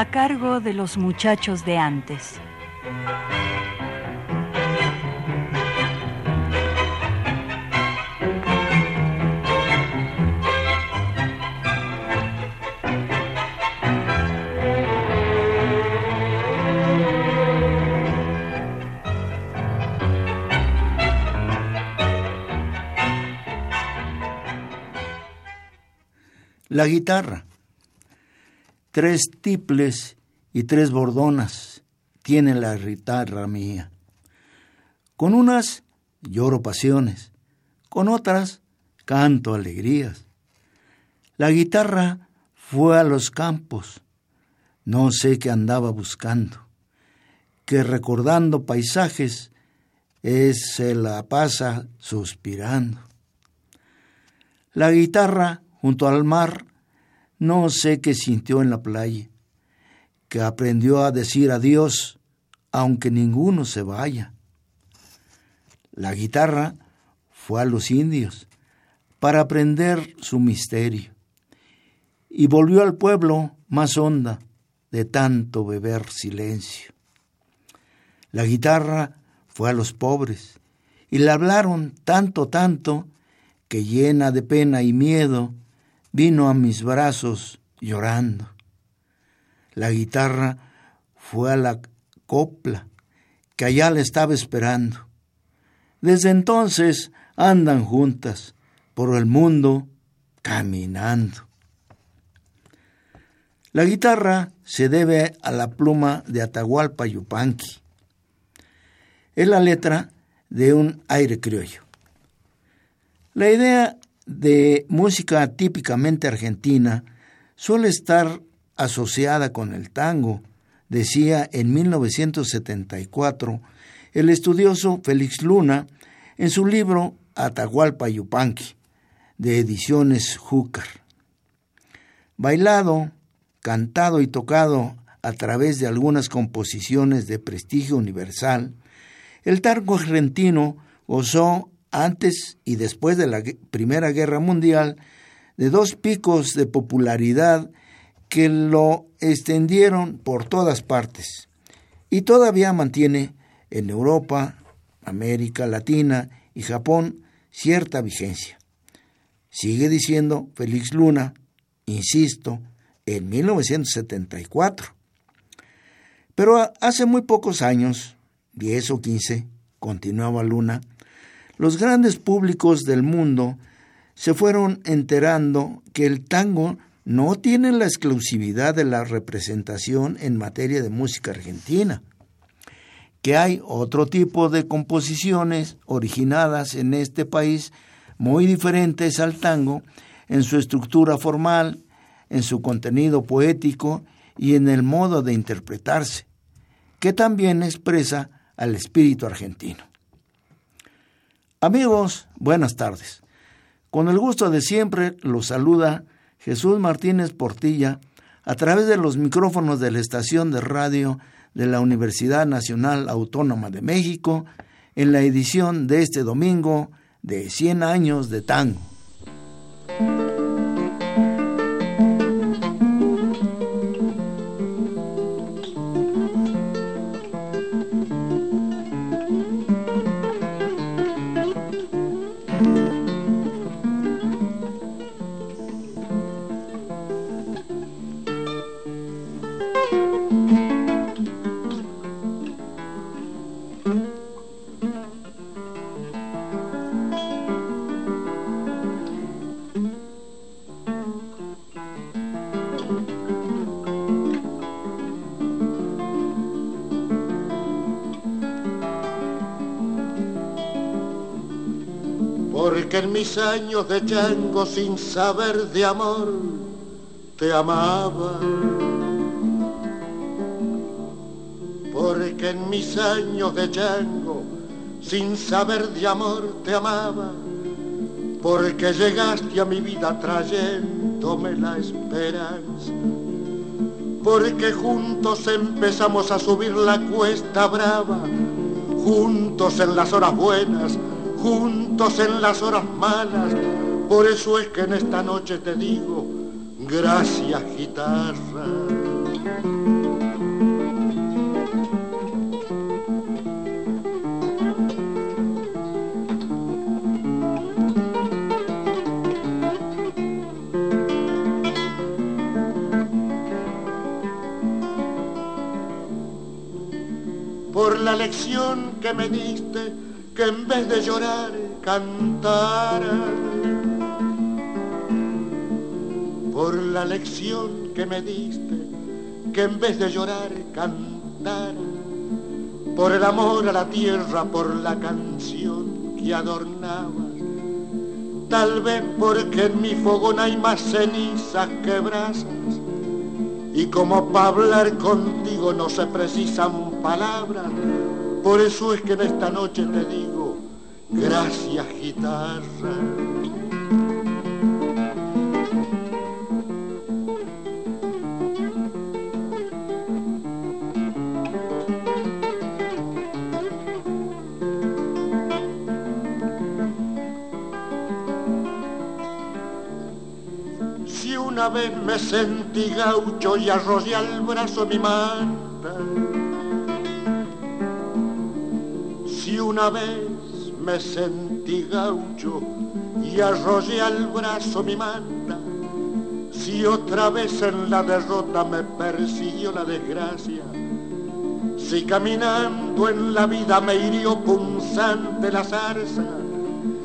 A cargo de los muchachos de antes. La guitarra Tres tiples y tres bordonas tiene la guitarra mía. Con unas lloro pasiones, con otras canto alegrías. La guitarra fue a los campos, no sé qué andaba buscando, que recordando paisajes es se la pasa suspirando. La guitarra junto al mar no sé qué sintió en la playa, que aprendió a decir adiós aunque ninguno se vaya. La guitarra fue a los indios para aprender su misterio y volvió al pueblo más honda de tanto beber silencio. La guitarra fue a los pobres y le hablaron tanto, tanto, que llena de pena y miedo vino a mis brazos llorando. La guitarra fue a la copla, que allá le estaba esperando. Desde entonces andan juntas por el mundo caminando. La guitarra se debe a la pluma de Atahualpa Yupanqui. Es la letra de un aire criollo. La idea de música típicamente argentina suele estar asociada con el tango, decía en 1974 el estudioso Félix Luna en su libro Atahualpa Yupanqui, de ediciones Júcar. Bailado, cantado y tocado a través de algunas composiciones de prestigio universal, el tango argentino gozó antes y después de la Primera Guerra Mundial, de dos picos de popularidad que lo extendieron por todas partes y todavía mantiene en Europa, América Latina y Japón cierta vigencia. Sigue diciendo Félix Luna, insisto, en 1974. Pero hace muy pocos años, 10 o 15, continuaba Luna, los grandes públicos del mundo se fueron enterando que el tango no tiene la exclusividad de la representación en materia de música argentina, que hay otro tipo de composiciones originadas en este país muy diferentes al tango en su estructura formal, en su contenido poético y en el modo de interpretarse, que también expresa al espíritu argentino. Amigos, buenas tardes. Con el gusto de siempre los saluda Jesús Martínez Portilla a través de los micrófonos de la estación de radio de la Universidad Nacional Autónoma de México en la edición de este domingo de 100 años de tango. De chango sin saber de amor te amaba. Porque en mis años de chango sin saber de amor te amaba. Porque llegaste a mi vida trayéndome la esperanza. Porque juntos empezamos a subir la cuesta brava, juntos en las horas buenas, juntos en las horas malas. Por eso es que en esta noche te digo, gracias guitarra. Por la lección que me diste, que en vez de llorar cantara. Por la lección que me diste, que en vez de llorar cantara. Por el amor a la tierra, por la canción que adornabas. Tal vez porque en mi fogón hay más cenizas que brasas. Y como para hablar contigo no se precisan palabras, por eso es que en esta noche te digo, gracias guitarra. Si una vez me sentí gaucho y arrollé al brazo mi manta, una vez me sentí gaucho y arrollé al brazo mi manta, si otra vez en la derrota me persiguió la desgracia, si caminando en la vida me hirió punzante la zarza,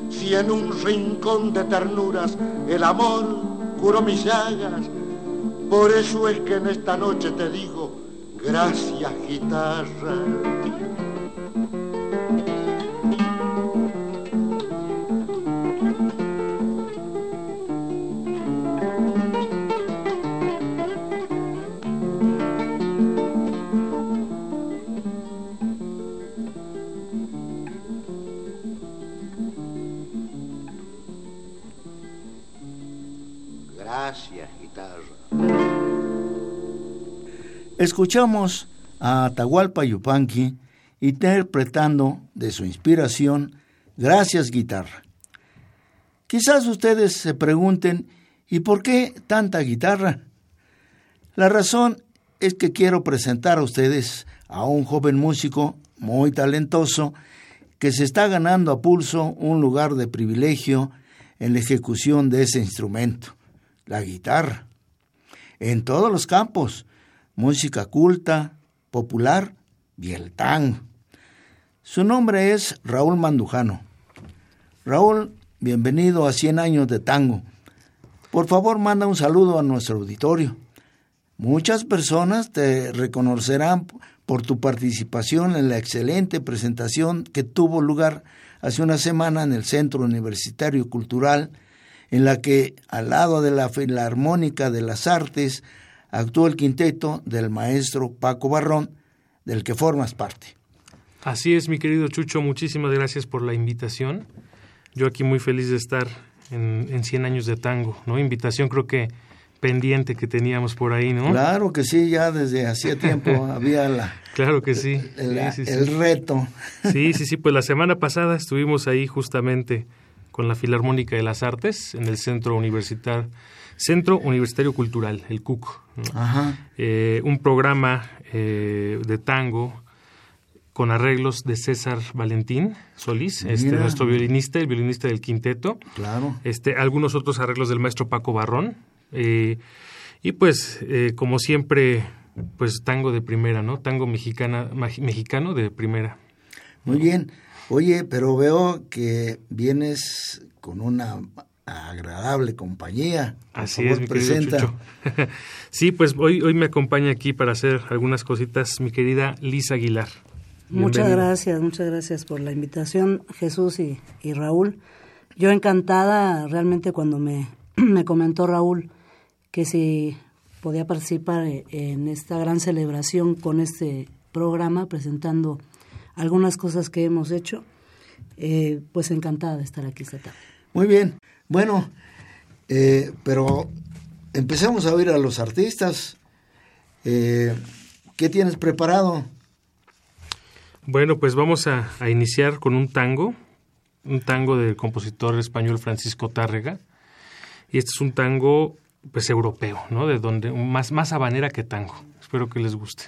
si en un rincón de ternuras el amor curó mis llagas, por eso es que en esta noche te digo, gracias guitarra. Escuchamos a Atahualpa Yupanqui interpretando de su inspiración Gracias guitarra. Quizás ustedes se pregunten, ¿y por qué tanta guitarra? La razón es que quiero presentar a ustedes a un joven músico muy talentoso que se está ganando a pulso un lugar de privilegio en la ejecución de ese instrumento, la guitarra, en todos los campos, música culta, popular y el tango. Su nombre es Raúl Mandujano. Raúl, bienvenido a 100 años de tango. Por favor, manda un saludo a nuestro auditorio. Muchas personas te reconocerán por tu participación en la excelente presentación que tuvo lugar hace una semana en el Centro Universitario Cultural, en la que, al lado de la Filarmónica de las Artes, actuó el quinteto del maestro Paco Barrón, del que formas parte. Así es, mi querido Chucho, muchísimas gracias por la invitación. Yo aquí muy feliz de estar en, en 100 años de tango, ¿no? Invitación creo que pendiente que teníamos por ahí, ¿no? Claro que sí, ya desde hacía tiempo había la... Claro que sí. El, sí, sí, el sí. reto. Sí, sí, sí, pues la semana pasada estuvimos ahí justamente con la Filarmónica de las Artes en el Centro Universitario, Centro Universitario Cultural, el CUC. ¿no? Ajá. Eh, un programa eh, de tango con arreglos de César Valentín Solís, este, nuestro violinista, el violinista del quinteto. Claro. Este, algunos otros arreglos del maestro Paco Barrón. eh, y pues, eh, como siempre, pues tango de primera, ¿no? Tango mexicana, mexicano de primera. Muy bien. Oye, pero veo que vienes con una agradable compañía. Por Así favor, es, mi querido presenta. Chucho. sí, pues hoy, hoy me acompaña aquí para hacer algunas cositas mi querida Lisa Aguilar. Muchas gracias, muchas gracias por la invitación, Jesús y, y Raúl. yo encantada realmente cuando me, me comentó Raúl que si podía participar en esta gran celebración con este programa presentando algunas cosas que hemos hecho, eh, pues encantada de estar aquí esta tarde. Muy bien, bueno, eh, pero empecemos a oír a los artistas. Eh, ¿Qué tienes preparado? Bueno, pues vamos a, a, iniciar con un tango, un tango del compositor español Francisco Tárrega. Y este es un tango pues europeo, ¿no? De donde más más habanera que tango. Espero que les guste.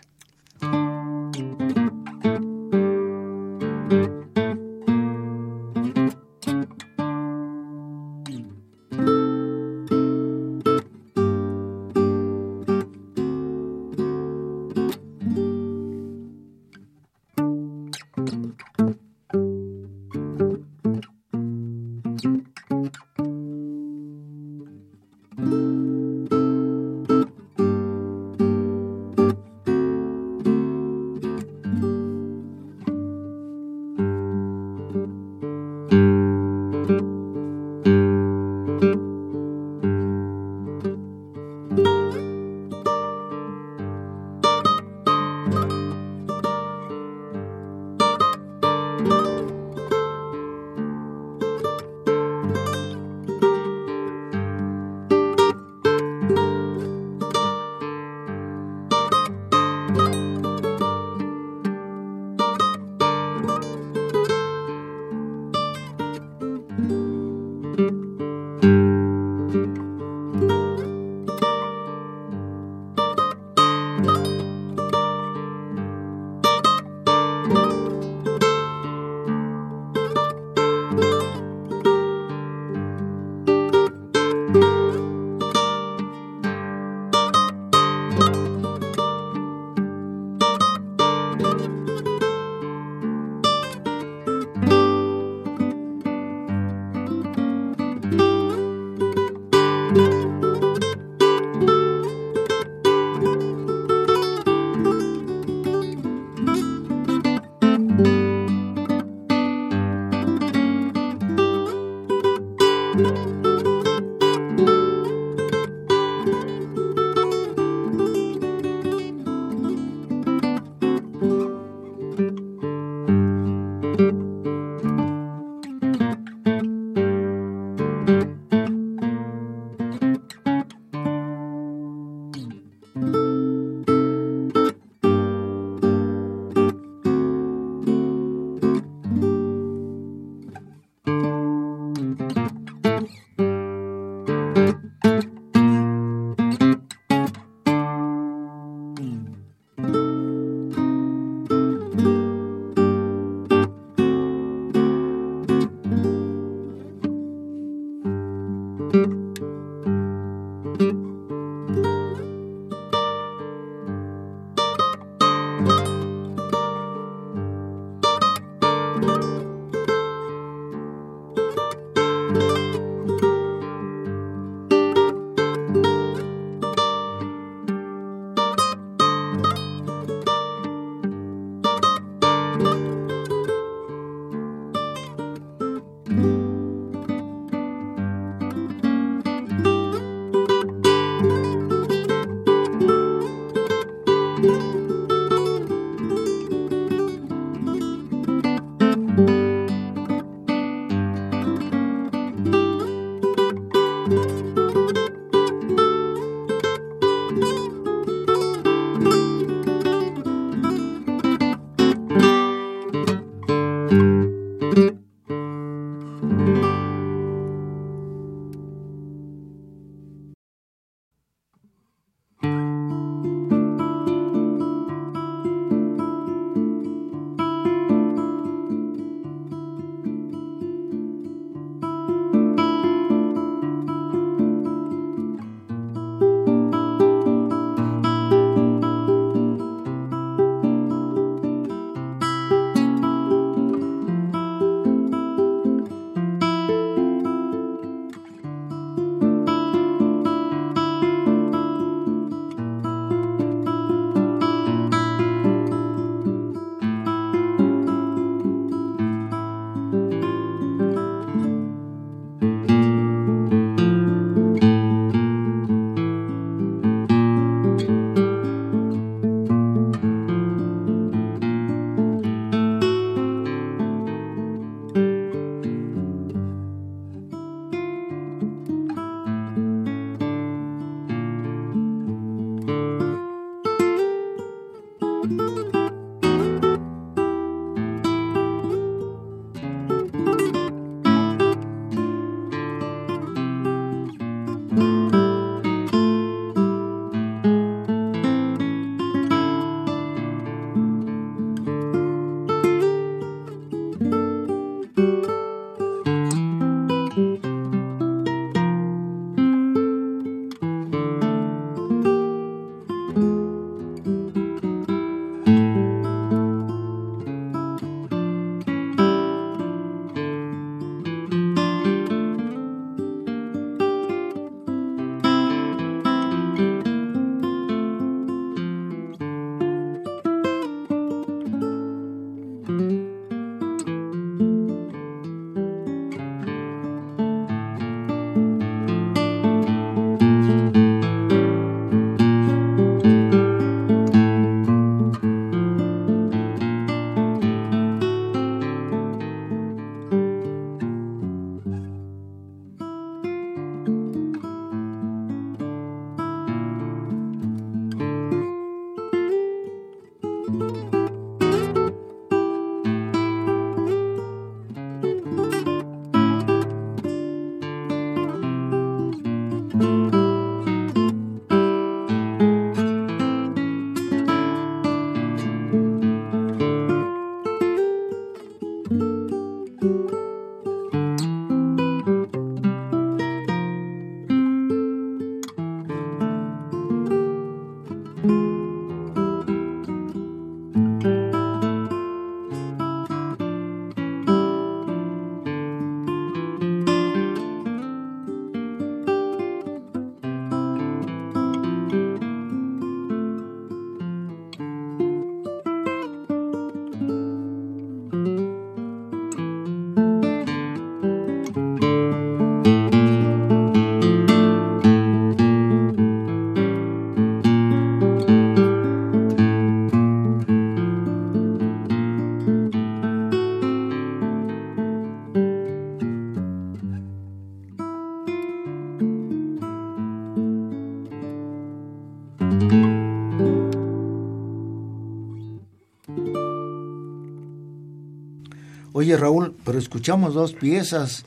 Escuchamos dos piezas,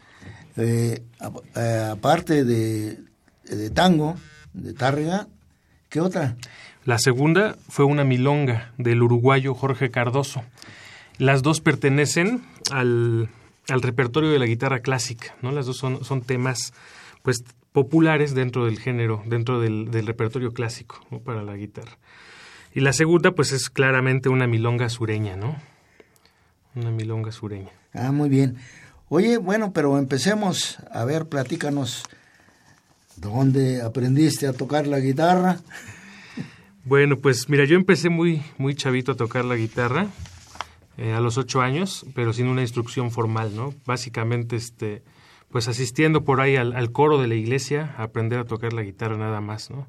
eh, aparte de, de tango, de Tárrega, ¿qué otra? La segunda fue una milonga del uruguayo Jorge Cardoso. Las dos pertenecen al, al repertorio de la guitarra clásica, ¿no? Las dos son, son temas pues populares dentro del género, dentro del, repertorio clásico para la guitarra. Y la segunda pues es claramente una milonga sureña, ¿no? Una milonga sureña. Ah, muy bien. Oye, bueno, pero empecemos. A ver, platícanos. ¿Dónde aprendiste a tocar la guitarra? Bueno, pues mira, yo empecé muy, muy chavito a tocar la guitarra, eh, a los ocho años, pero sin una instrucción formal, ¿no? Básicamente, este, pues asistiendo por ahí al, al, coro de la iglesia a aprender a tocar la guitarra nada más, ¿no?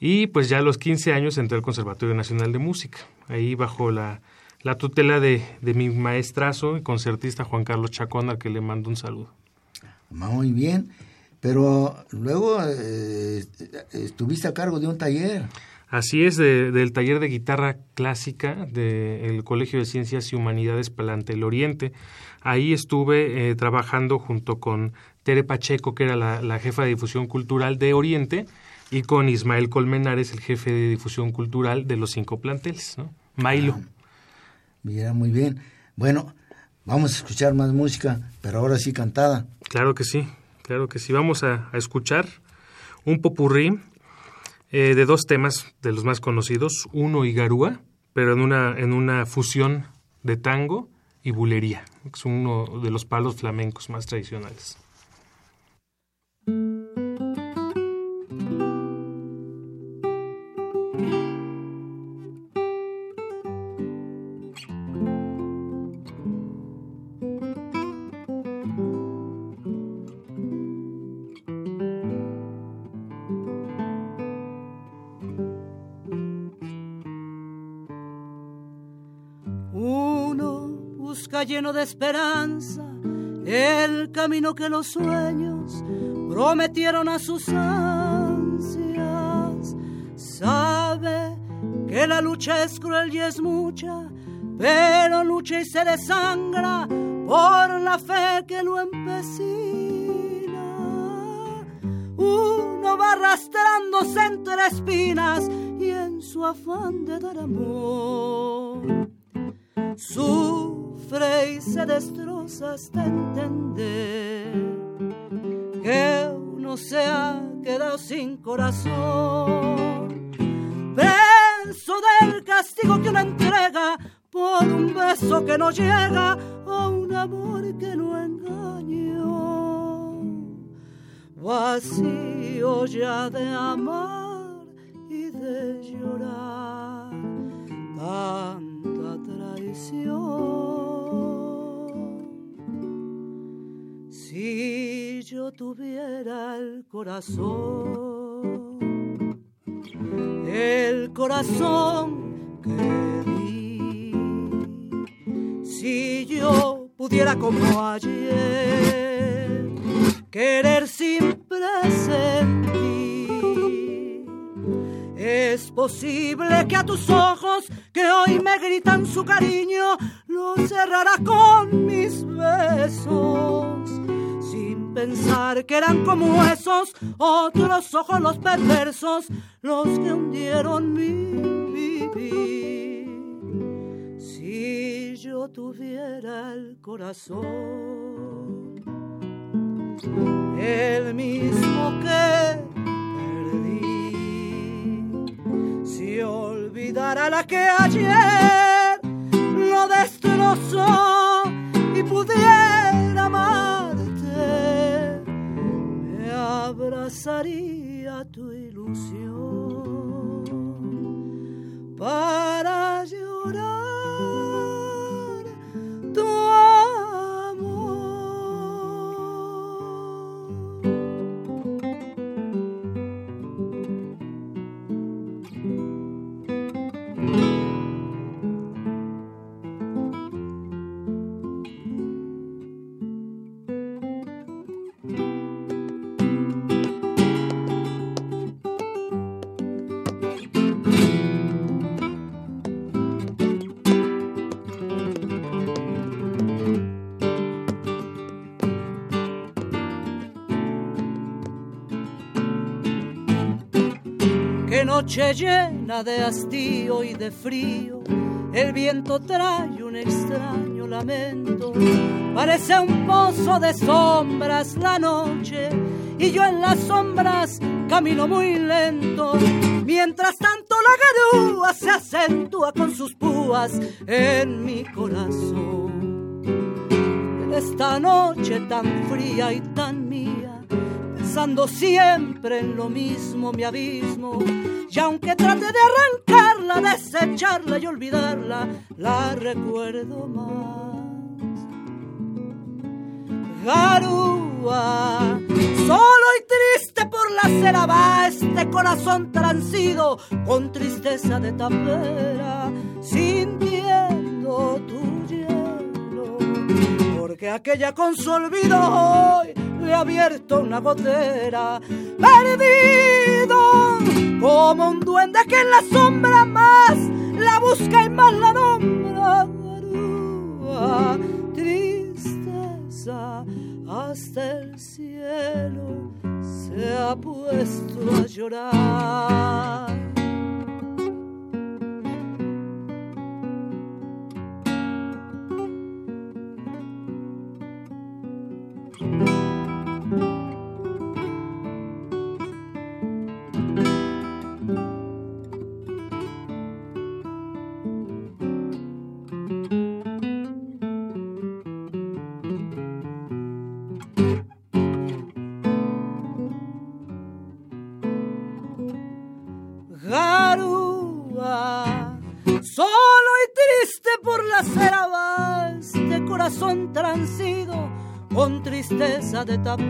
Y pues ya a los 15 años entré al Conservatorio Nacional de Música, ahí bajo la, la tutela de, de, mi maestrazo y concertista Juan Carlos Chacón, al que le mando un saludo. Muy bien, pero luego eh, estuviste a cargo de un taller. Así es, de, del taller de guitarra clásica del Colegio de Ciencias y Humanidades Palante el Oriente. Ahí estuve eh, trabajando junto con Tere Pacheco, que era la, la, jefa de difusión cultural de Oriente, y con Ismael Colmenares, el jefe de difusión cultural de los cinco planteles, ¿no? Mailo. Ah, mira, muy bien. Bueno, vamos a escuchar más música, pero ahora sí cantada. Claro que sí, claro que sí. Vamos a, a escuchar un popurrí eh, de dos temas de los más conocidos, uno y Garúa, pero en una, en una fusión de tango y bulería, que es uno de los palos flamencos más tradicionales. Lleno de esperanza el camino que los sueños prometieron a sus ansias. Sabe que la lucha es cruel y es mucha, pero lucha y se desangra por la fe que lo empecina. Uno va arrastrándose entre espinas y en su afán de dar amor. Su y se destroza hasta entender que uno se ha quedado sin corazón. Preso del castigo que uno entrega por un beso que no llega o un amor que no engañó. Vacío ya de amar y de llorar tanta traición. Si yo tuviera el corazón, el corazón que di, si yo pudiera como ayer querer sin presentir, es posible que a tus ojos que hoy me gritan su cariño, lo cerrara con mis besos pensar que eran como esos otros ojos los perversos los que hundieron mi vivir. Si yo tuviera el corazón, el mismo que perdí, si olvidara la que ayer lo destrozó y pudiera amar abrazaría tu ilusión para noche llena de hastío y de frío. El viento trae un extraño lamento. Parece un pozo de sombras la noche. Y yo en las sombras camino muy lento. Mientras tanto la garúa se acentúa con sus púas en mi corazón. En esta noche tan fría y tan pensando siempre en lo mismo mi abismo. Y aunque trate de arrancarla, desecharla y olvidarla, la recuerdo más. Garúa, solo y triste por la cera va este corazón transido con tristeza de tapera, sintiendo tu porque aquella con su olvido hoy le ha abierto una gotera, perdido como un duende que en la sombra más la busca y más la nombra. Tristeza hasta el cielo se ha puesto a llorar. De tapera,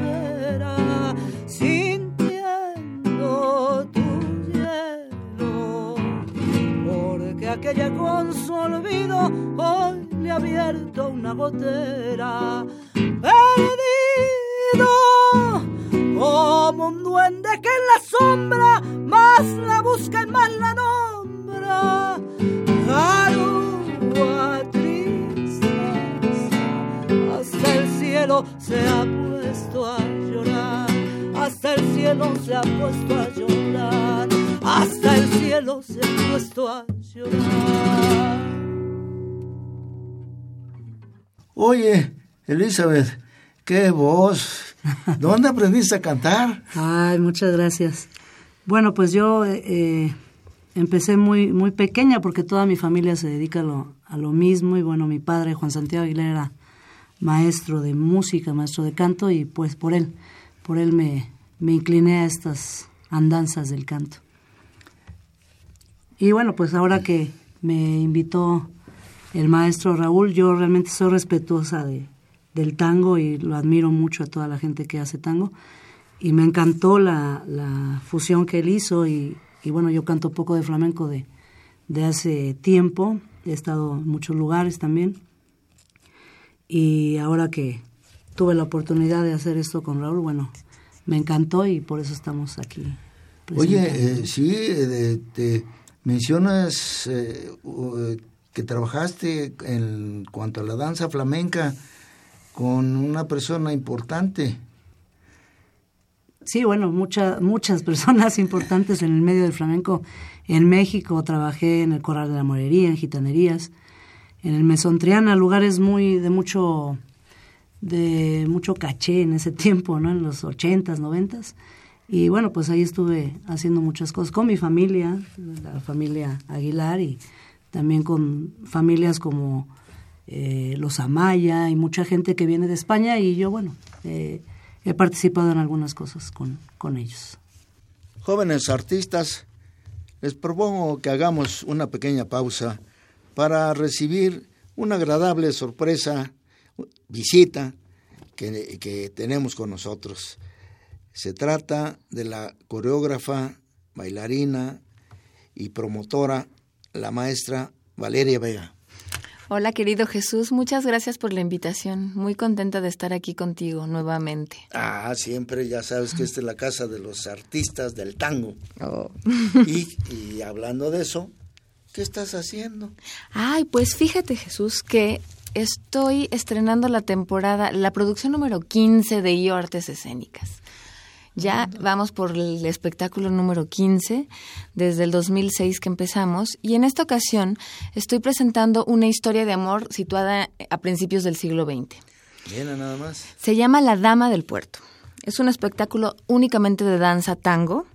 Elizabeth, qué voz. ¿Dónde aprendiste a cantar? Ay, muchas gracias. Bueno, pues yo eh, empecé muy, muy pequeña porque toda mi familia se dedica a lo, a lo mismo y bueno, mi padre Juan Santiago Aguilera era maestro de música, maestro de canto y pues por él, por él me, me incliné a estas andanzas del canto. Y bueno, pues ahora que me invitó el maestro Raúl, yo realmente soy respetuosa de, del tango y lo admiro mucho a toda la gente que hace tango. Y me encantó la, la fusión que él hizo y, y, bueno, yo canto poco de flamenco de, de hace tiempo, he estado en muchos lugares también. Y ahora que tuve la oportunidad de hacer esto con Raúl, bueno, me encantó y por eso estamos aquí. Oye, eh, sí, eh, te mencionas eh, que trabajaste en cuanto a la danza flamenca con una persona importante. Sí, bueno, muchas muchas personas importantes en el medio del flamenco. En México trabajé en el Corral de la Morería, en Gitanerías, en el Mesón Triana, lugares muy de mucho de mucho caché en ese tiempo, ¿no? En los ochentas, noventas. Y bueno, pues ahí estuve haciendo muchas cosas con mi familia, la familia Aguilar y también con familias como eh, los Amaya y mucha gente que viene de España y yo, bueno, eh, he participado en algunas cosas con, con ellos. Jóvenes artistas, les propongo que hagamos una pequeña pausa para recibir una agradable sorpresa, visita que, que tenemos con nosotros. Se trata de la coreógrafa, bailarina y promotora, la maestra Valeria Vega. Hola querido Jesús, muchas gracias por la invitación. Muy contenta de estar aquí contigo nuevamente. Ah, siempre ya sabes que esta es la casa de los artistas del tango. Oh. y, y hablando de eso, ¿qué estás haciendo? Ay, pues fíjate Jesús que estoy estrenando la temporada, la producción número 15 de IO Artes Escénicas. Ya vamos por el espectáculo número 15, desde el 2006 que empezamos, y en esta ocasión estoy presentando una historia de amor situada a principios del siglo XX. Bien, nada más. Se llama La Dama del Puerto. Es un espectáculo únicamente de danza tango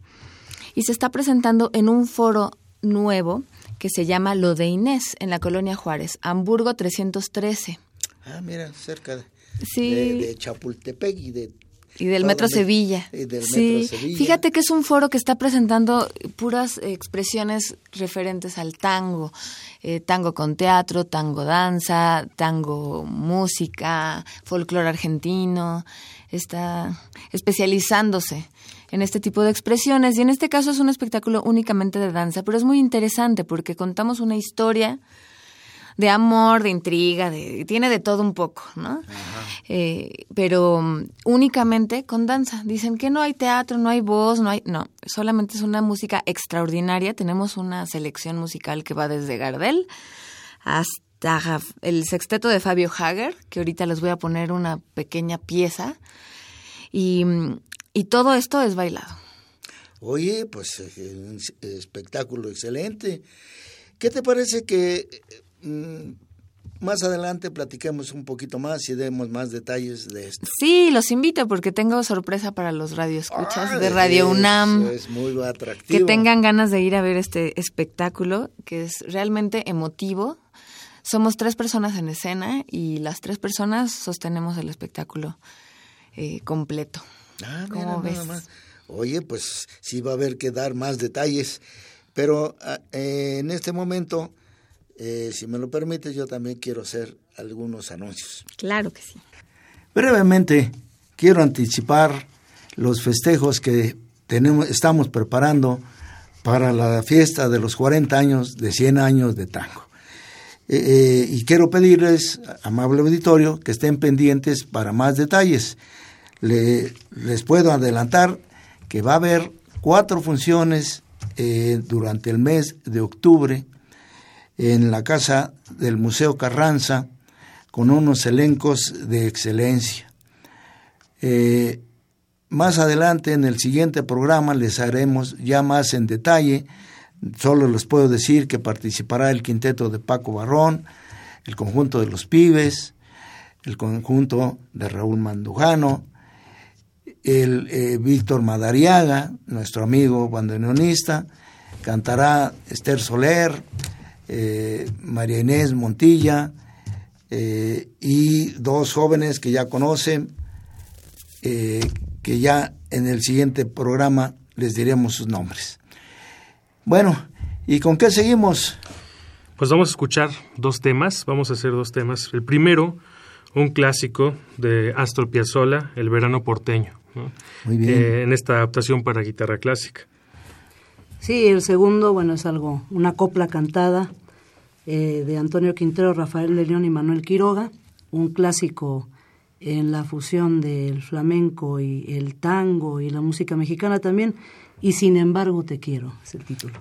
y se está presentando en un foro nuevo que se llama Lo de Inés en la colonia Juárez, Hamburgo 313. Ah, mira, cerca de, Sí. de, de Chapultepec y de Y del Metro Me- Sevilla. y del sí. Metro Sevilla. Fíjate que es un foro que está presentando puras expresiones referentes al tango. Eh, tango con teatro, tango danza, tango música, folclore argentino. Está especializándose en este tipo de expresiones. Y en este caso es un espectáculo únicamente de danza, pero es muy interesante porque contamos una historia de amor, de intriga, de, tiene de todo un poco, ¿no? Eh, pero mm, únicamente con danza. Dicen que no hay teatro, no hay voz, no hay... No, solamente es una música extraordinaria. Tenemos una selección musical que va desde Gardel hasta el sexteto de Fabio Hager, que ahorita les voy a poner una pequeña pieza. Y, mm, y todo esto es bailado. Oye, pues eh, un s- espectáculo excelente. ¿Qué te parece que más adelante platiquemos un poquito más y demos más detalles de esto? Sí, los invito porque tengo sorpresa para los radioescuchas Ah, de Radio UNAM. Es muy atractivo. que tengan ganas de ir a ver este espectáculo que es realmente emotivo. Somos tres personas en escena y las tres personas sostenemos el espectáculo eh, completo. Ah, ¿Cómo mira, ves? nada más. Oye, pues sí va a haber que dar más detalles, pero ah, eh, en este momento, eh, si me lo permites, yo también quiero hacer algunos anuncios. Claro que sí. Brevemente, quiero anticipar los festejos que tenemos, estamos preparando para la fiesta de los 40 años de 100 años de tango. Eh, eh, y quiero pedirles, amable auditorio, que estén pendientes para más detalles. Le- les puedo adelantar que va a haber cuatro funciones eh, durante el mes de octubre en la casa del Museo Carranza con unos elencos de excelencia. Eh, más adelante en el siguiente programa les haremos ya más en detalle. Solo les puedo decir que participará el quinteto de Paco Barrón, el conjunto de los pibes, el conjunto de Raúl Mandujano, el eh, Víctor Madariaga, nuestro amigo bandoneonista, cantará Esther Soler, eh, María Inés Montilla eh, y dos jóvenes que ya conocen, eh, que ya en el siguiente programa les diremos sus nombres. Bueno, ¿y con qué seguimos? Pues vamos a escuchar dos temas, vamos a hacer dos temas. El primero, un clásico de Astor Piazzolla, El verano porteño, ¿no? Muy bien. En esta adaptación para guitarra clásica. Sí, el segundo, bueno, es algo, una copla cantada eh, de Antonio Quintero, Rafael de León y Manuel Quiroga, un clásico en la fusión del flamenco y el tango y la música mexicana también, y sin embargo te quiero, es el título.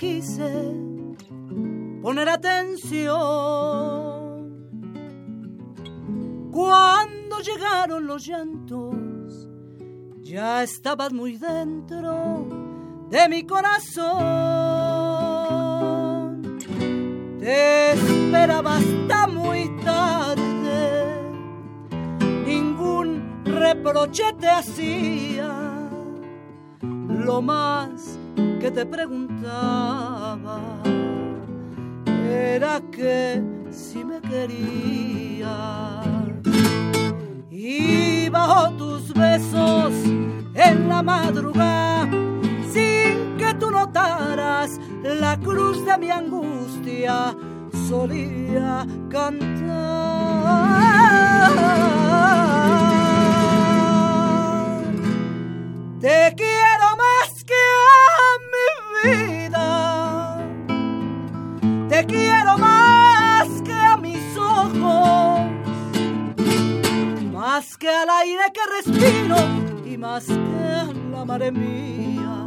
Quise poner atención. Cuando llegaron los llantos, ya estabas muy dentro de mi corazón. Te esperaba hasta muy tarde, ningún reproche te hacía. Lo más que te preguntaba era que si me quería. Y bajo tus besos en la madrugada, sin que tú notaras la cruz de mi angustia, solía cantar. Te quiero que al aire que respiro y más que a la madre mía.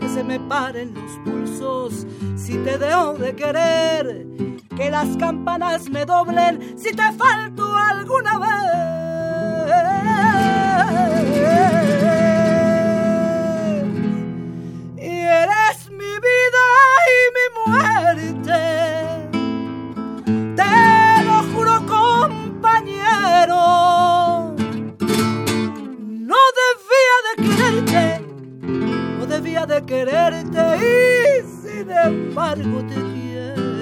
Que se me paren los pulsos si te dejo de querer. Que las campanas me doblen si te falto alguna vez. Y eres mi vida y mi muerte. De quererte y sin embargo te quiero.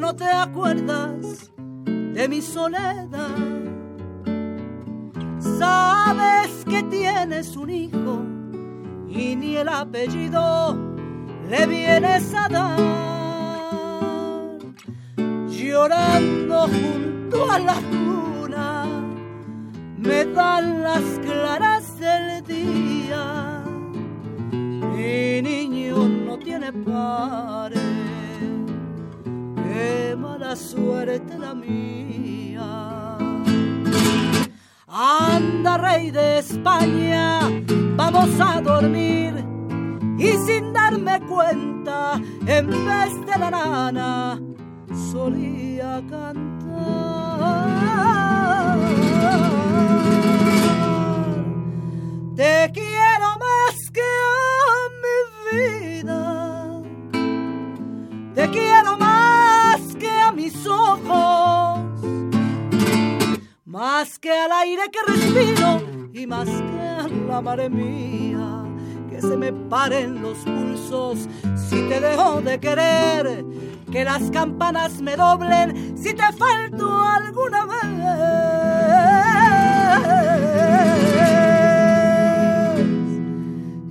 No te acuerdas de mi soledad. Sabes que tienes un hijo y ni el apellido le vienes a dar. Llorando junto a la cuna me dan las claras del día. Mi niño no tiene pares, suerte la mía. Anda, rey de España, vamos a dormir. Y sin darme cuenta, en vez de la nana, solía cantar. Te quiero más que a mi vida. Te quiero Más que al aire que respiro y más que a la madre mía. Que se me paren los pulsos si te dejo de querer. Que las campanas me doblen si te falto alguna vez.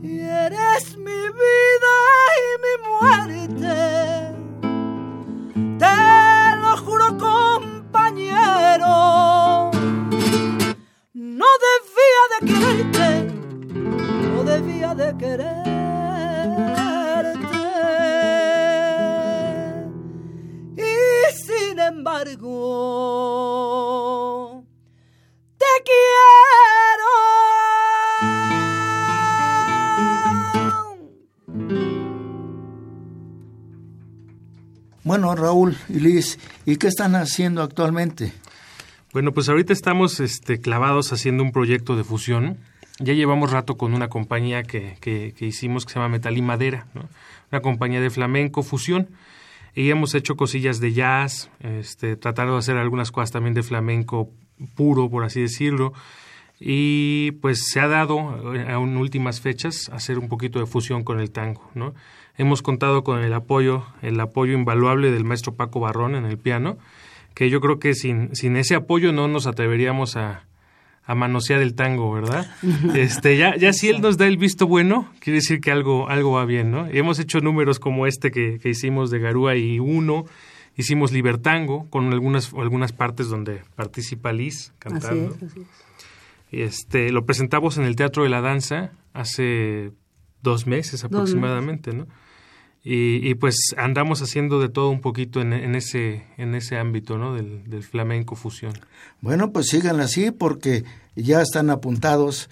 Y eres mi vida y mi muerte. No debía de quererte, no debía de quererte. Y sin embargo, te quiero. Bueno, Raúl y Liz, ¿y qué están haciendo actualmente? Bueno, pues ahorita estamos este, clavados haciendo un proyecto de fusión. Ya llevamos rato con una compañía que, que, que hicimos que se llama Metal y Madera, ¿no? una compañía de flamenco fusión. Y hemos hecho cosillas de jazz, este, tratando de hacer algunas cosas también de flamenco puro, por así decirlo. Y pues se ha dado eh, en últimas fechas hacer un poquito de fusión con el tango, ¿no? Hemos contado con el apoyo, el apoyo invaluable del maestro Paco Barrón en el piano, que yo creo que sin, sin ese apoyo no nos atreveríamos a, a manosear el tango, ¿verdad? Este, ya, ya si él nos da el visto bueno, quiere decir que algo, algo va bien, ¿no? Y hemos hecho números como este que, que hicimos de Garúa y Uno, hicimos Libertango con algunas, algunas partes donde participa Liz cantando. Así es, así es. Este, lo presentamos en el Teatro de la Danza hace dos meses aproximadamente, ¿no? Y, y, pues andamos haciendo de todo un poquito en, en ese, en ese ámbito, ¿no? Del, del, flamenco fusión. Bueno, pues sigan así porque ya están apuntados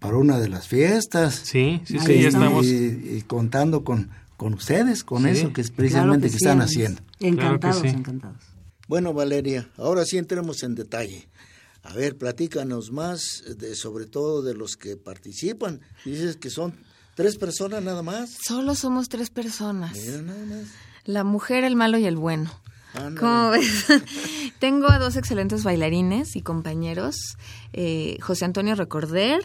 para una de las fiestas. Sí, sí, sí, ya estamos. Y, y, contando con, con ustedes, con sí. eso que es precisamente claro que, que sí, están haciendo. Encantados, Claro que sí. encantados. Bueno, Valeria, ahora sí entremos en detalle. A ver, platícanos más de, sobre todo de los que participan. Dices que son tres personas nada más. Solo somos tres personas. Mira nada más. La mujer, el malo y el bueno. ¿Cómo ves? Tengo a dos excelentes bailarines y compañeros, eh, José Antonio Recorder,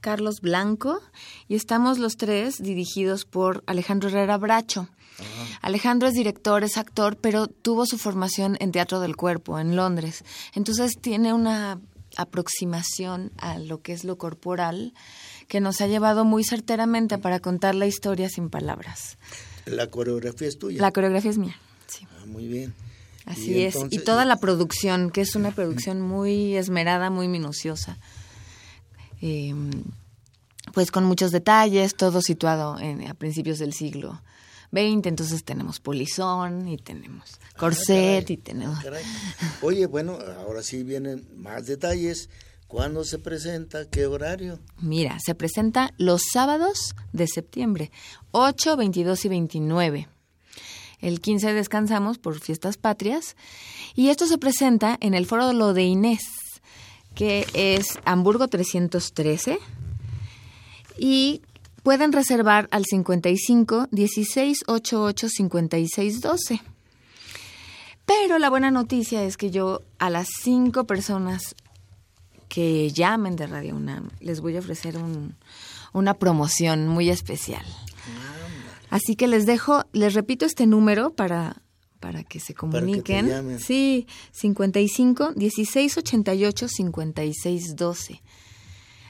Carlos Blanco, y estamos los tres dirigidos por Alejandro Herrera Bracho. Ajá. Alejandro es director, es actor, pero tuvo su formación en Teatro del Cuerpo, en Londres. Entonces tiene una aproximación a lo que es lo corporal que nos ha llevado muy certeramente para contar la historia sin palabras. La coreografía es tuya. La coreografía es mía, sí. Ah, muy bien. Así y es. Entonces... Y toda la producción, que es una producción muy esmerada, muy minuciosa. Eh, pues con muchos detalles, todo situado en, a principios del siglo 20, entonces tenemos polizón y tenemos corset ah, y tenemos... Caray. Oye, bueno, ahora sí vienen más detalles. ¿Cuándo se presenta? ¿Qué horario? Mira, se presenta los sábados de septiembre, 8, 22 y 29. El 15 descansamos por fiestas patrias y esto se presenta en el foro Lo de Inés, que es Hamburgo 313 y pueden reservar al 55 16 88 56 12. Pero la buena noticia es que yo a las cinco personas que llamen de Radio UNAM les voy a ofrecer un, una promoción muy especial. Así que les dejo, les repito este número para, para que se comuniquen. Que sí, 55 16 88 56 12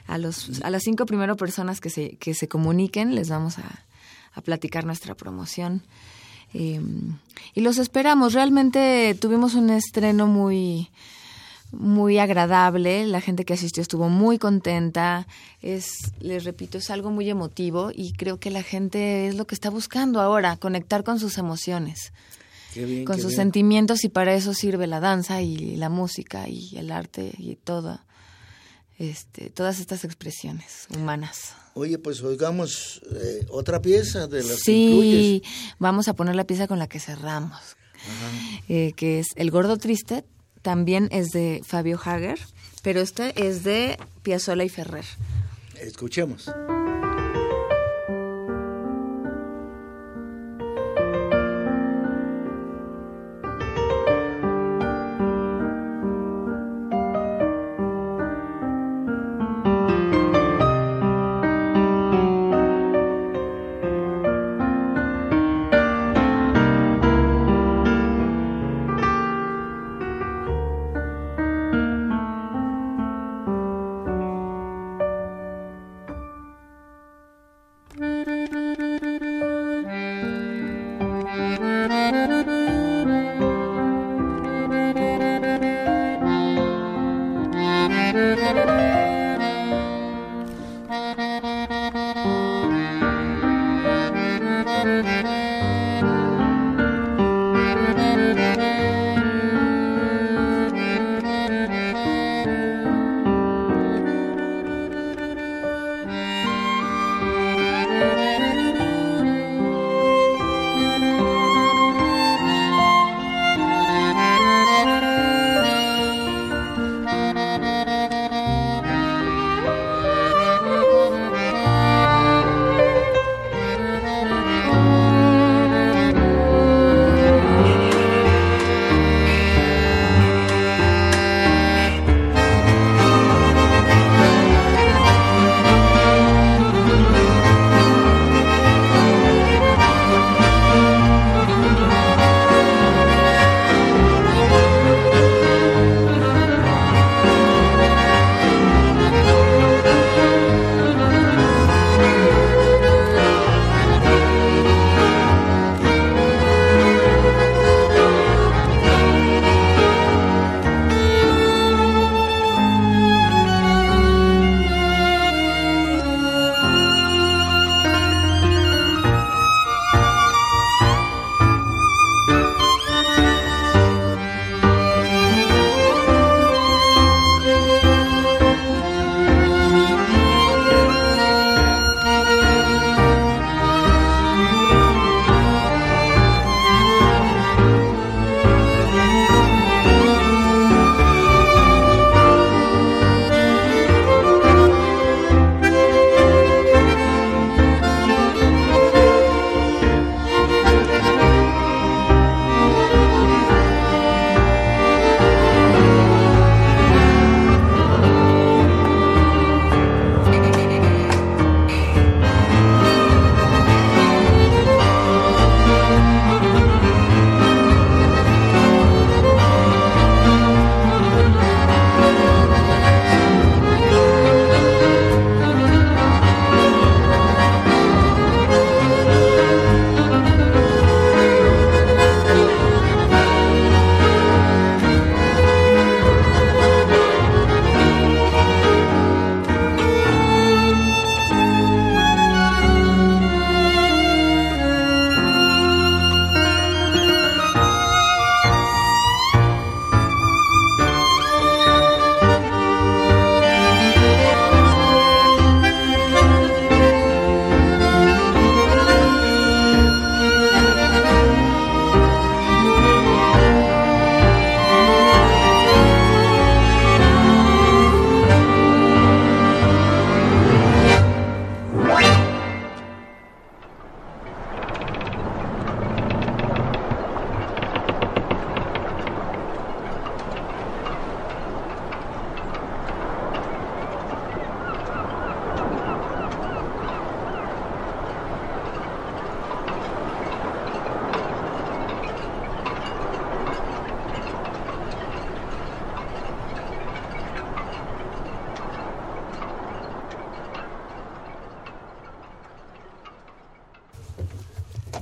a, los, a las cinco primeras personas que se, que se comuniquen les vamos a, a platicar nuestra promoción. Eh, y los esperamos. Realmente tuvimos un estreno muy, muy agradable. La gente que asistió estuvo muy contenta. Es, les repito, es algo muy emotivo y creo que la gente es lo que está buscando ahora, conectar con sus emociones. Bien, con sus bien. sentimientos y para eso sirve la danza y la música y el arte y todo este, todas estas expresiones humanas. Oye, pues oigamos eh, otra pieza de las Sí, vamos a poner la pieza con la que cerramos, eh, que es El Gordo Triste, también es de Fabio Hager, pero este es de Piazzolla y Ferrer. Escuchemos.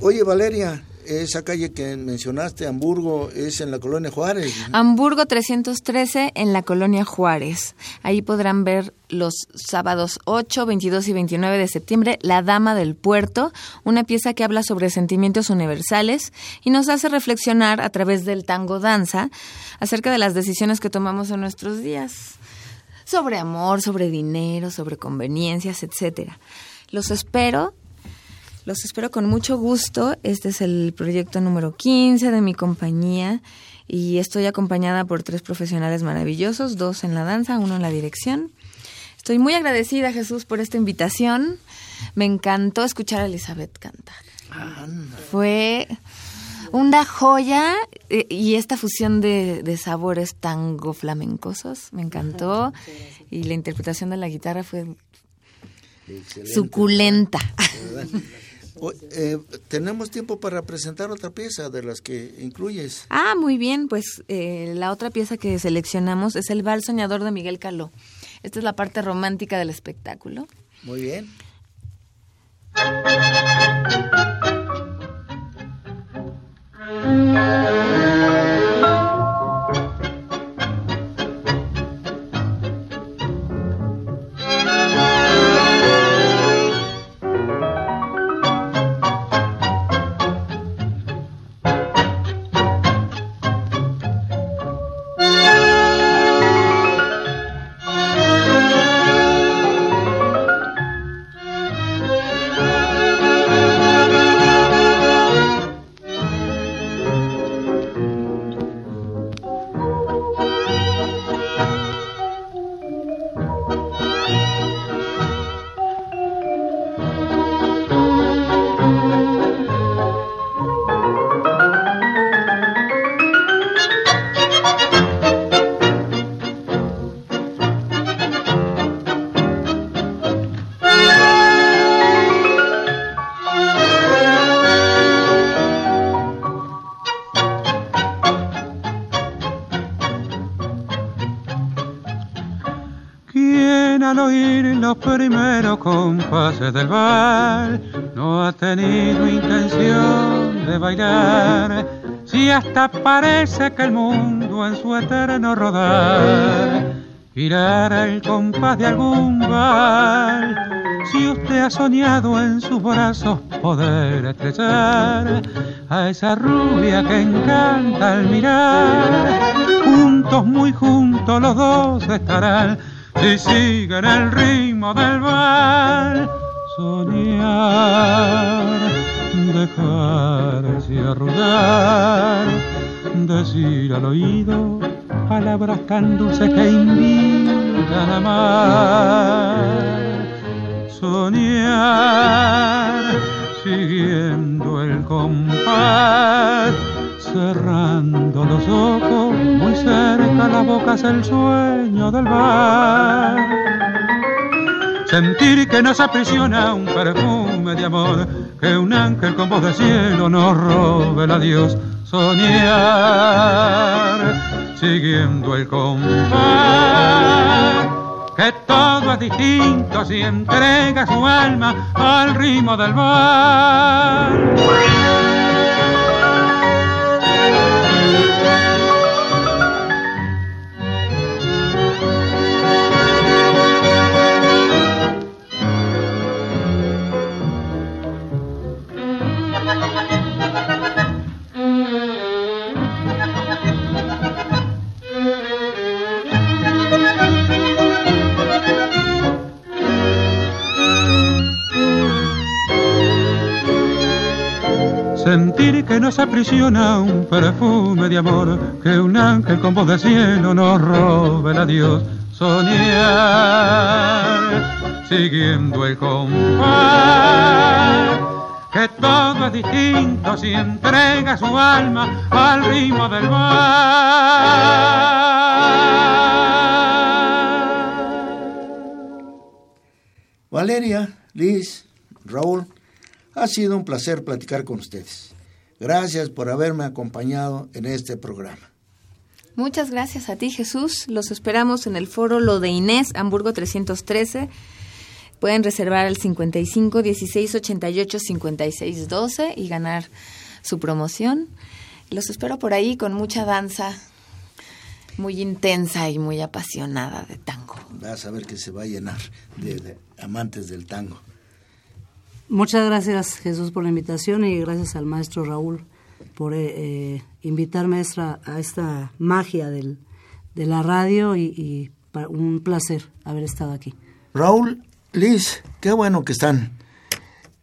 Oye, Valeria, esa calle que mencionaste, Hamburgo, es en la colonia Juárez. Hamburgo 313 en la colonia Juárez. Ahí podrán ver los sábados 8, 22 y 29 de septiembre La Dama del Puerto, una pieza que habla sobre sentimientos universales y nos hace reflexionar a través del tango danza acerca de las decisiones que tomamos en nuestros días. Sobre amor, sobre dinero, sobre conveniencias, etcétera. Los espero los espero con mucho gusto. Este es el proyecto número 15 de mi compañía y estoy acompañada por tres profesionales maravillosos, dos en la danza, uno en la dirección. Estoy muy agradecida, Jesús, por esta invitación. Me encantó escuchar a Elizabeth cantar. Fue una joya eh, y esta fusión de, de, sabores tango flamencosos me encantó y la interpretación de la guitarra fue suculenta. Eh, tenemos tiempo para presentar otra pieza de las que incluyes. Ah, muy bien, pues eh, la otra pieza que seleccionamos es el Val Soñador de Miguel Caló. Esta es la parte romántica del espectáculo. Muy bien. compases del bar no ha tenido intención de bailar, si hasta parece que el mundo en su eterno rodar girara el compás de algún bar. Si usted ha soñado en sus brazos poder estrechar a esa rubia que encanta al mirar, juntos, muy juntos los dos estarán si siguen el ritmo del bar, soñar, dejarse arrullar, decir al oído palabras tan dulces que invitan a amar, soñar, siguiendo el compás cerrando los ojos, muy cerca la el sueño del bar. Sentir que nos aprisiona un perfume de amor, que un ángel con voz de cielo nos robe el adiós. Soñar, siguiendo el compás, que todo es distinto si entrega su alma al ritmo del bar. Nos aprisiona un perfume de amor, que un ángel con voz de cielo nos robe el adiós. Soñar, siguiendo el compás, que todo es distinto si entrega su alma al ritmo del mar. Valeria, Liz, Raúl, ha sido un placer platicar con ustedes. Gracias por haberme acompañado en este programa. Muchas gracias a ti, Jesús. Los esperamos en el foro Lo de Inés, Hamburgo 313. pueden reservar al 55 16 88 56 12 y ganar su promoción. Los espero por ahí con mucha danza muy intensa y muy apasionada de tango. Vas a ver que se va a llenar de, amantes del tango. Muchas gracias Jesús por la invitación y gracias al maestro Raúl por eh, eh, invitarme a esta, a esta magia del, de la radio y, un placer haber estado aquí. Raúl, Liz, qué bueno que están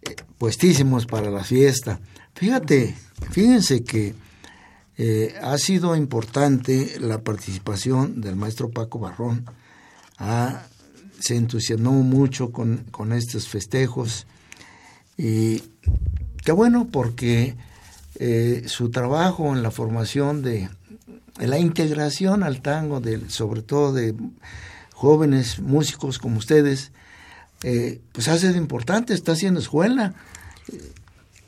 eh, puestísimos para la fiesta. Fíjate, fíjense que eh, ha sido importante la participación del maestro Paco Barrón. se entusiasmó mucho con, estos festejos y qué bueno porque eh, su trabajo en la formación de, la integración al tango, de, sobre todo de jóvenes músicos como ustedes, eh, pues ha sido importante, está haciendo escuela.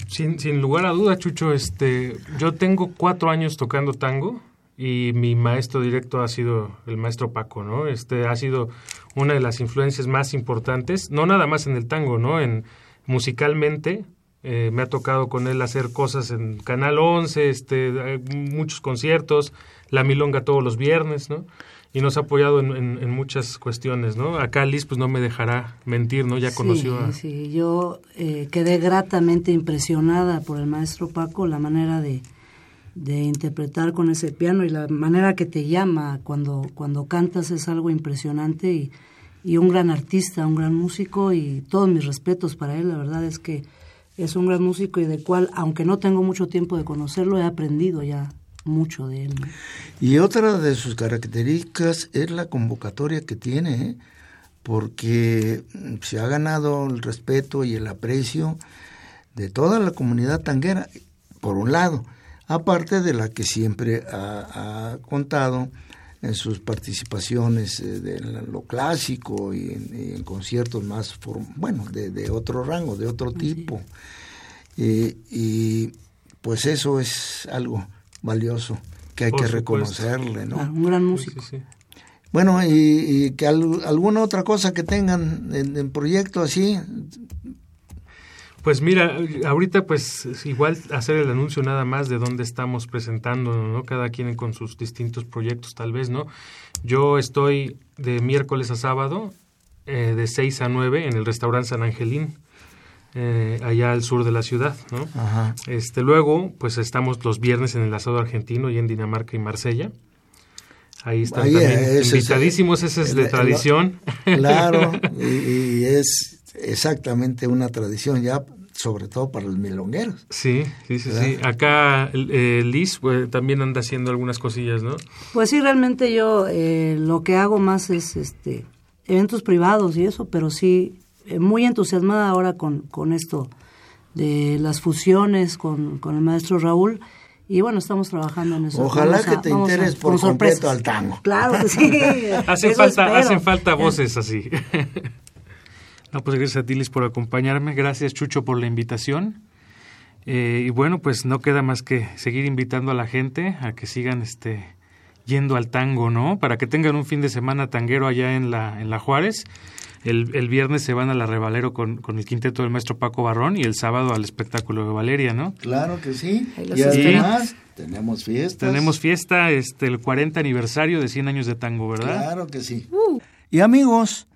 Sin, sin lugar a duda, Chucho, este, yo tengo cuatro años tocando tango y mi maestro directo ha sido el maestro Paco, ¿no? Este ha sido una de las influencias más importantes, no nada más en el tango, ¿no? En musicalmente eh, me ha tocado con él hacer cosas en Canal 11, este, muchos conciertos, la milonga todos los viernes, ¿no? y nos ha apoyado en, muchas cuestiones, ¿no? Acá Liz pues no me dejará mentir, ¿no? Ya conoció a... Sí, yo eh, quedé gratamente impresionada por el maestro Paco, la manera de, de interpretar con ese piano y la manera que te llama cuando, cuando cantas es algo impresionante y, y un gran artista, un gran músico y todos mis respetos para él, la verdad es que es un gran músico y de cual, aunque no tengo mucho tiempo de conocerlo, he aprendido ya mucho de él. Y otra de sus características es la convocatoria que tiene, ¿eh? porque se ha ganado el respeto y el aprecio de toda la comunidad tanguera, por un lado, aparte de la que siempre ha, contado en sus participaciones eh, de lo clásico y en, conciertos más, bueno, de, otro rango, de otro tipo. Eh, y pues eso es algo valioso que hay que reconocerle, ¿no? un gran músico. Bueno, y, que alguna otra cosa que tengan en, proyecto así. Pues mira, ahorita pues igual hacer el anuncio nada más de dónde estamos presentando, ¿no? Cada quien con sus distintos proyectos tal vez, ¿no? Yo estoy de miércoles a sábado, eh, de 6 a 9 en el restaurante San Angelín eh, allá al sur de la ciudad, ¿no? Este, luego, pues estamos los viernes en el asado argentino y en Dinamarca y Marsella. Ahí están también invitadísimos, ese es de tradición. claro, y, es exactamente una tradición ya, sobre todo para los milongueros. Sí, sí, sí, sí. Acá eh, Liz pues, también anda haciendo algunas cosillas, ¿no? Pues sí, realmente yo eh, lo que hago más es este eventos privados y eso, pero sí eh, muy entusiasmada ahora con, con esto de las fusiones con, con el maestro Raúl. Y bueno, estamos trabajando en eso. Ojalá que te intereses por completo al tango. Claro que sí. hacen, falta, hacen falta voces así. No, pues gracias a Tilis por acompañarme. Gracias, Chucho, por la invitación. Eh, y bueno, pues no queda más que seguir invitando a la gente a que sigan este yendo al tango, ¿no? Para que tengan un fin de semana tanguero allá en la, en la Juárez. El, el, viernes se van a la Revalero con, con, el quinteto del maestro Paco Barrón y el sábado al espectáculo de Valeria, ¿no? Claro que sí. Y además tenemos fiesta. Tenemos fiesta, este, el 40 aniversario de 100 años de tango, ¿verdad? Claro que sí. Uh. Y amigos,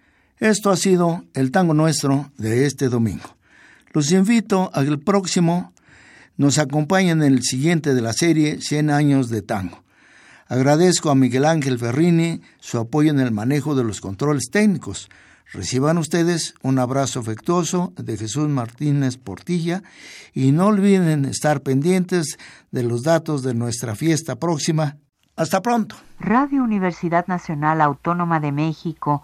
esto ha sido el tango nuestro de este domingo. Los invito a que el próximo nos acompañen en el siguiente de la serie 100 años de tango. Agradezco a Miguel Ángel Ferrini su apoyo en el manejo de los controles técnicos. Reciban ustedes un abrazo afectuoso de Jesús Martínez Portilla y no olviden estar pendientes de los datos de nuestra fiesta próxima. Hasta pronto. Radio Universidad Nacional Autónoma de México